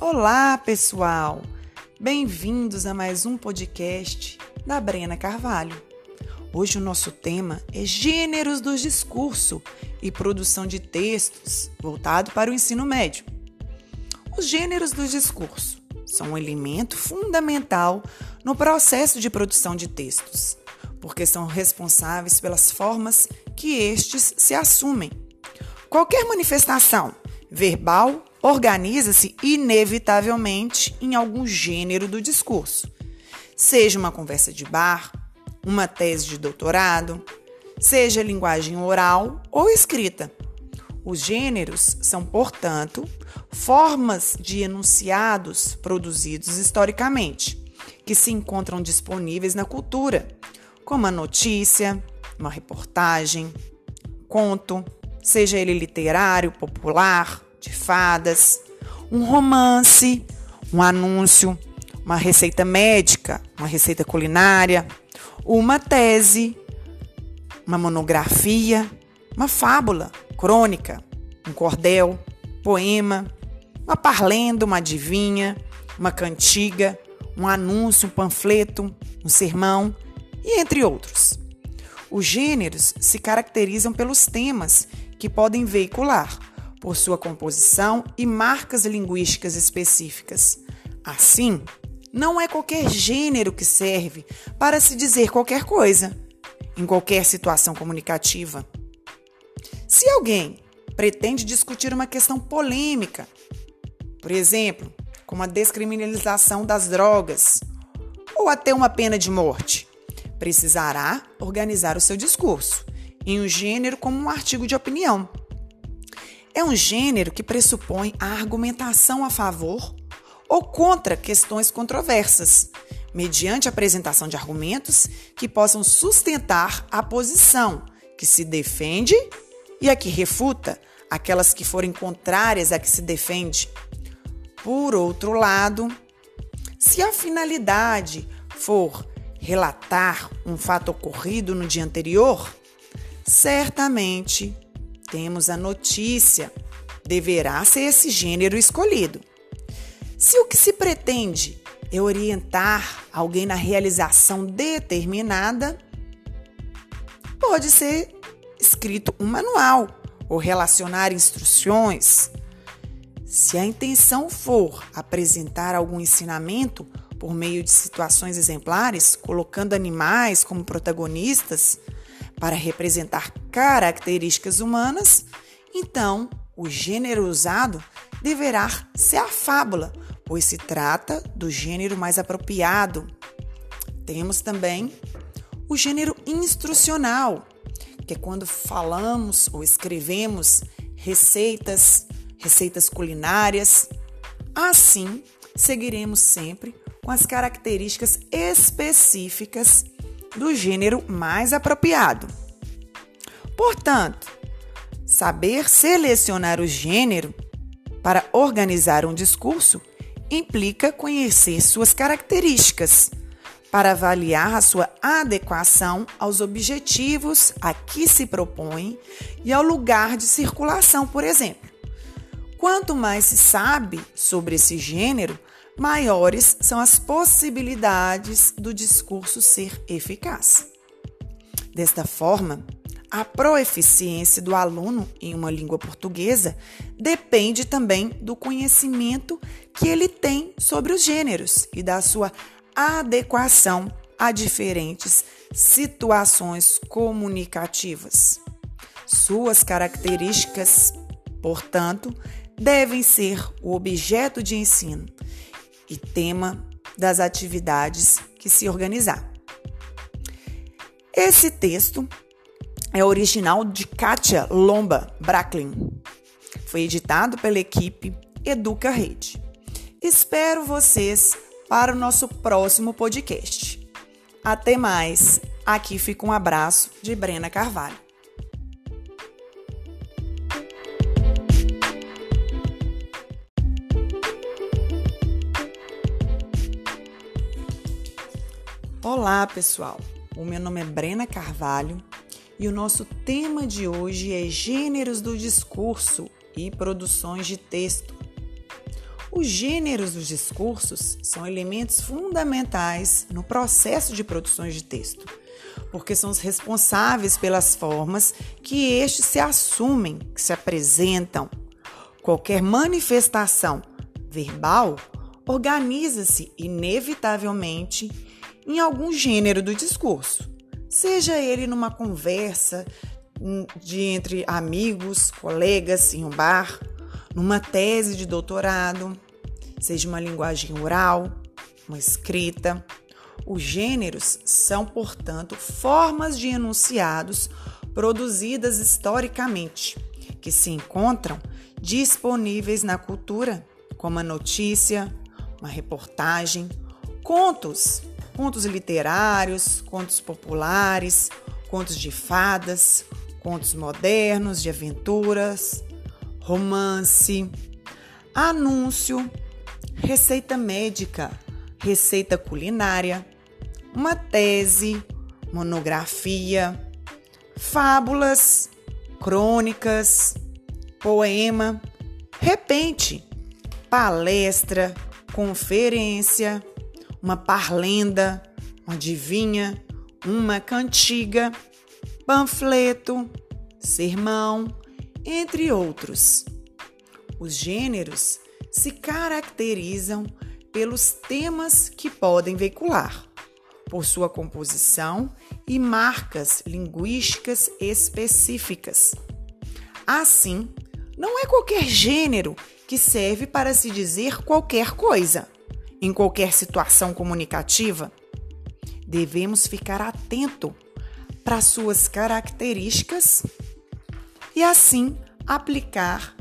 Olá, pessoal! Bem-vindos a mais um podcast da Brena Carvalho. Hoje o nosso tema é Gêneros do Discurso e Produção de Textos, voltado para o ensino médio. Os gêneros do discurso são um elemento fundamental no processo de produção de textos, porque são responsáveis pelas formas que estes se assumem. Qualquer manifestação verbal organiza-se inevitavelmente em algum gênero do discurso, seja uma conversa de bar, uma tese de doutorado, seja linguagem oral ou escrita. Os gêneros são, portanto, formas de enunciados produzidos historicamente, que se encontram disponíveis na cultura, como a notícia, uma reportagem, conto, seja ele literário, popular, de fadas, um romance, um anúncio, uma receita médica, uma receita culinária, uma tese, uma monografia, uma fábula, crônica, um cordel, poema, uma parlenda, uma adivinha, uma cantiga, um anúncio, um panfleto, um sermão e entre outros. Os gêneros se caracterizam pelos temas que podem veicular, por sua composição e marcas linguísticas específicas. Assim, não é qualquer gênero que serve para se dizer qualquer coisa, em qualquer situação comunicativa. Se alguém pretende discutir uma questão polêmica, por exemplo, como a descriminalização das drogas, ou até uma pena de morte, precisará organizar o seu discurso em um gênero como um artigo de opinião. É um gênero que pressupõe a argumentação a favor ou contra questões controversas, mediante a apresentação de argumentos que possam sustentar a posição que se defende e a que refuta aquelas que forem contrárias à que se defende. Por outro lado, se a finalidade for relatar um fato ocorrido no dia anterior, certamente temos a notícia, deverá ser esse gênero escolhido. Se o que se pretende é orientar alguém na realização determinada, pode ser escrito um manual ou relacionar instruções. Se a intenção for apresentar algum ensinamento por meio de situações exemplares, colocando animais como protagonistas, para representar características humanas, então o gênero usado deverá ser a fábula, pois se trata do gênero mais apropriado. Temos também o gênero instrucional, que é quando falamos ou escrevemos receitas, receitas culinárias. Assim, seguiremos sempre com as características específicas do gênero mais apropriado. Portanto, saber selecionar o gênero para organizar um discurso implica conhecer suas características para avaliar a sua adequação aos objetivos a que se propõe e ao lugar de circulação, por exemplo. Quanto mais se sabe sobre esse gênero, maiores são as possibilidades do discurso ser eficaz. Desta forma, a proeficiência do aluno em uma língua portuguesa depende também do conhecimento que ele tem sobre os gêneros e da sua adequação a diferentes situações comunicativas. Suas características, portanto, devem ser o objeto de ensino e tema das atividades que se organizar. Esse texto é original de Katia Lomba Bracklin. Foi editado pela equipe Educa Rede. Espero vocês para o nosso próximo podcast. Até mais. Aqui fica um abraço de Brena Carvalho. Olá, pessoal. O meu nome é Brena Carvalho e o nosso tema de hoje é Gêneros do Discurso e Produções de Texto. Os gêneros dos discursos são elementos fundamentais no processo de produções de texto, porque são os responsáveis pelas formas que estes se assumem, que se apresentam. Qualquer manifestação verbal organiza-se inevitavelmente em algum gênero do discurso, seja ele numa conversa hum, de entre amigos, colegas em um bar, numa tese de doutorado, seja uma linguagem oral, uma escrita. Os gêneros são, portanto, formas de enunciados produzidas historicamente, que se encontram disponíveis na cultura, como a notícia, uma reportagem, contos, contos literários, contos populares, contos de fadas, contos modernos de aventuras, romance, anúncio, receita médica, receita culinária, uma tese, monografia, fábulas, crônicas, poema, repente, palestra, conferência, uma parlenda, uma adivinha, uma cantiga, panfleto, sermão, entre outros. Os gêneros se caracterizam pelos temas que podem veicular, por sua composição e marcas linguísticas específicas. Assim, não é qualquer gênero que serve para se dizer qualquer coisa, em qualquer situação comunicativa. Devemos ficar atento para suas características e assim aplicar.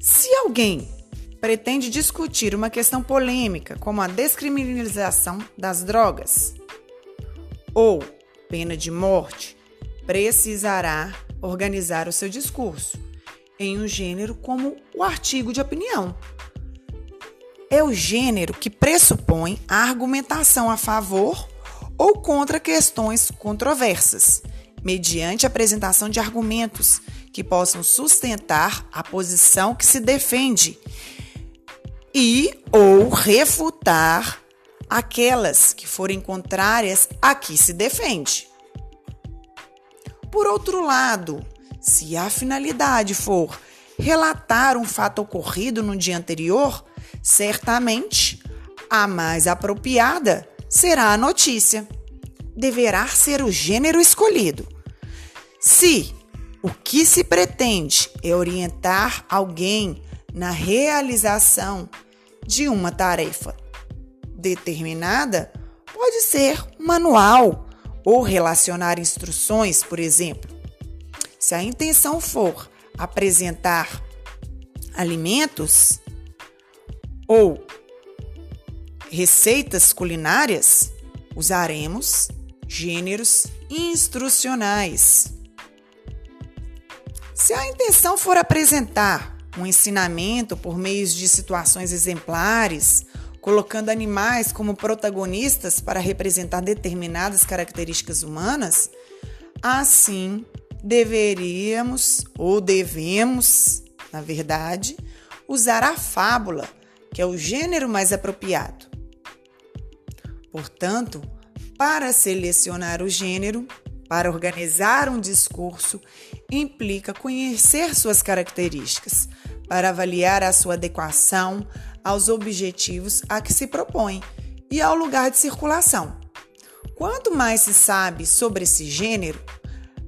Se alguém pretende discutir uma questão polêmica, como a descriminalização das drogas ou pena de morte, precisará organizar o seu discurso em um gênero como o artigo de opinião. É o gênero que pressupõe a argumentação a favor ou contra questões controversas, mediante a apresentação de argumentos que possam sustentar a posição que se defende e ou refutar aquelas que forem contrárias a que se defende. Por outro lado, se a finalidade for relatar um fato ocorrido no dia anterior, certamente a mais apropriada será a notícia. Deverá ser o gênero escolhido. Se o que se pretende é orientar alguém na realização de uma tarefa determinada, pode ser manual ou relacionar instruções, por exemplo. Se a intenção for apresentar alimentos ou receitas culinárias, usaremos gêneros instrucionais. Se a intenção for apresentar um ensinamento por meio de situações exemplares, colocando animais como protagonistas para representar determinadas características humanas, assim deveríamos ou devemos, na verdade, usar a fábula, que é o gênero mais apropriado. Portanto, para selecionar o gênero, para organizar um discurso, implica conhecer suas características, para avaliar a sua adequação aos objetivos a que se propõe e ao lugar de circulação. Quanto mais se sabe sobre esse gênero,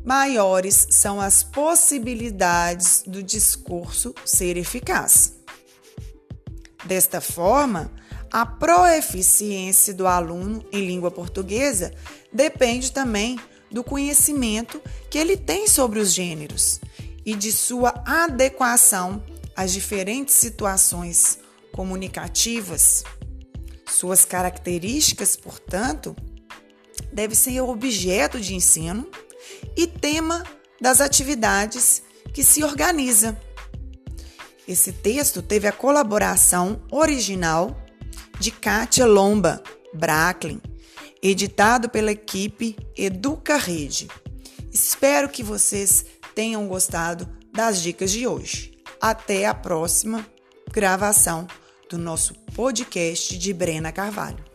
maiores são as possibilidades do discurso ser eficaz. Desta forma, a proeficiência do aluno em língua portuguesa depende também do conhecimento que ele tem sobre os gêneros e de sua adequação às diferentes situações comunicativas. Suas características, portanto, devem ser objeto de ensino e tema das atividades que se organiza. Esse texto teve a colaboração original de Kátia Lomba Bracklin, editado pela equipe Educa Rede. Espero que vocês tenham gostado das dicas de hoje. Até a próxima gravação do nosso podcast de Brena Carvalho.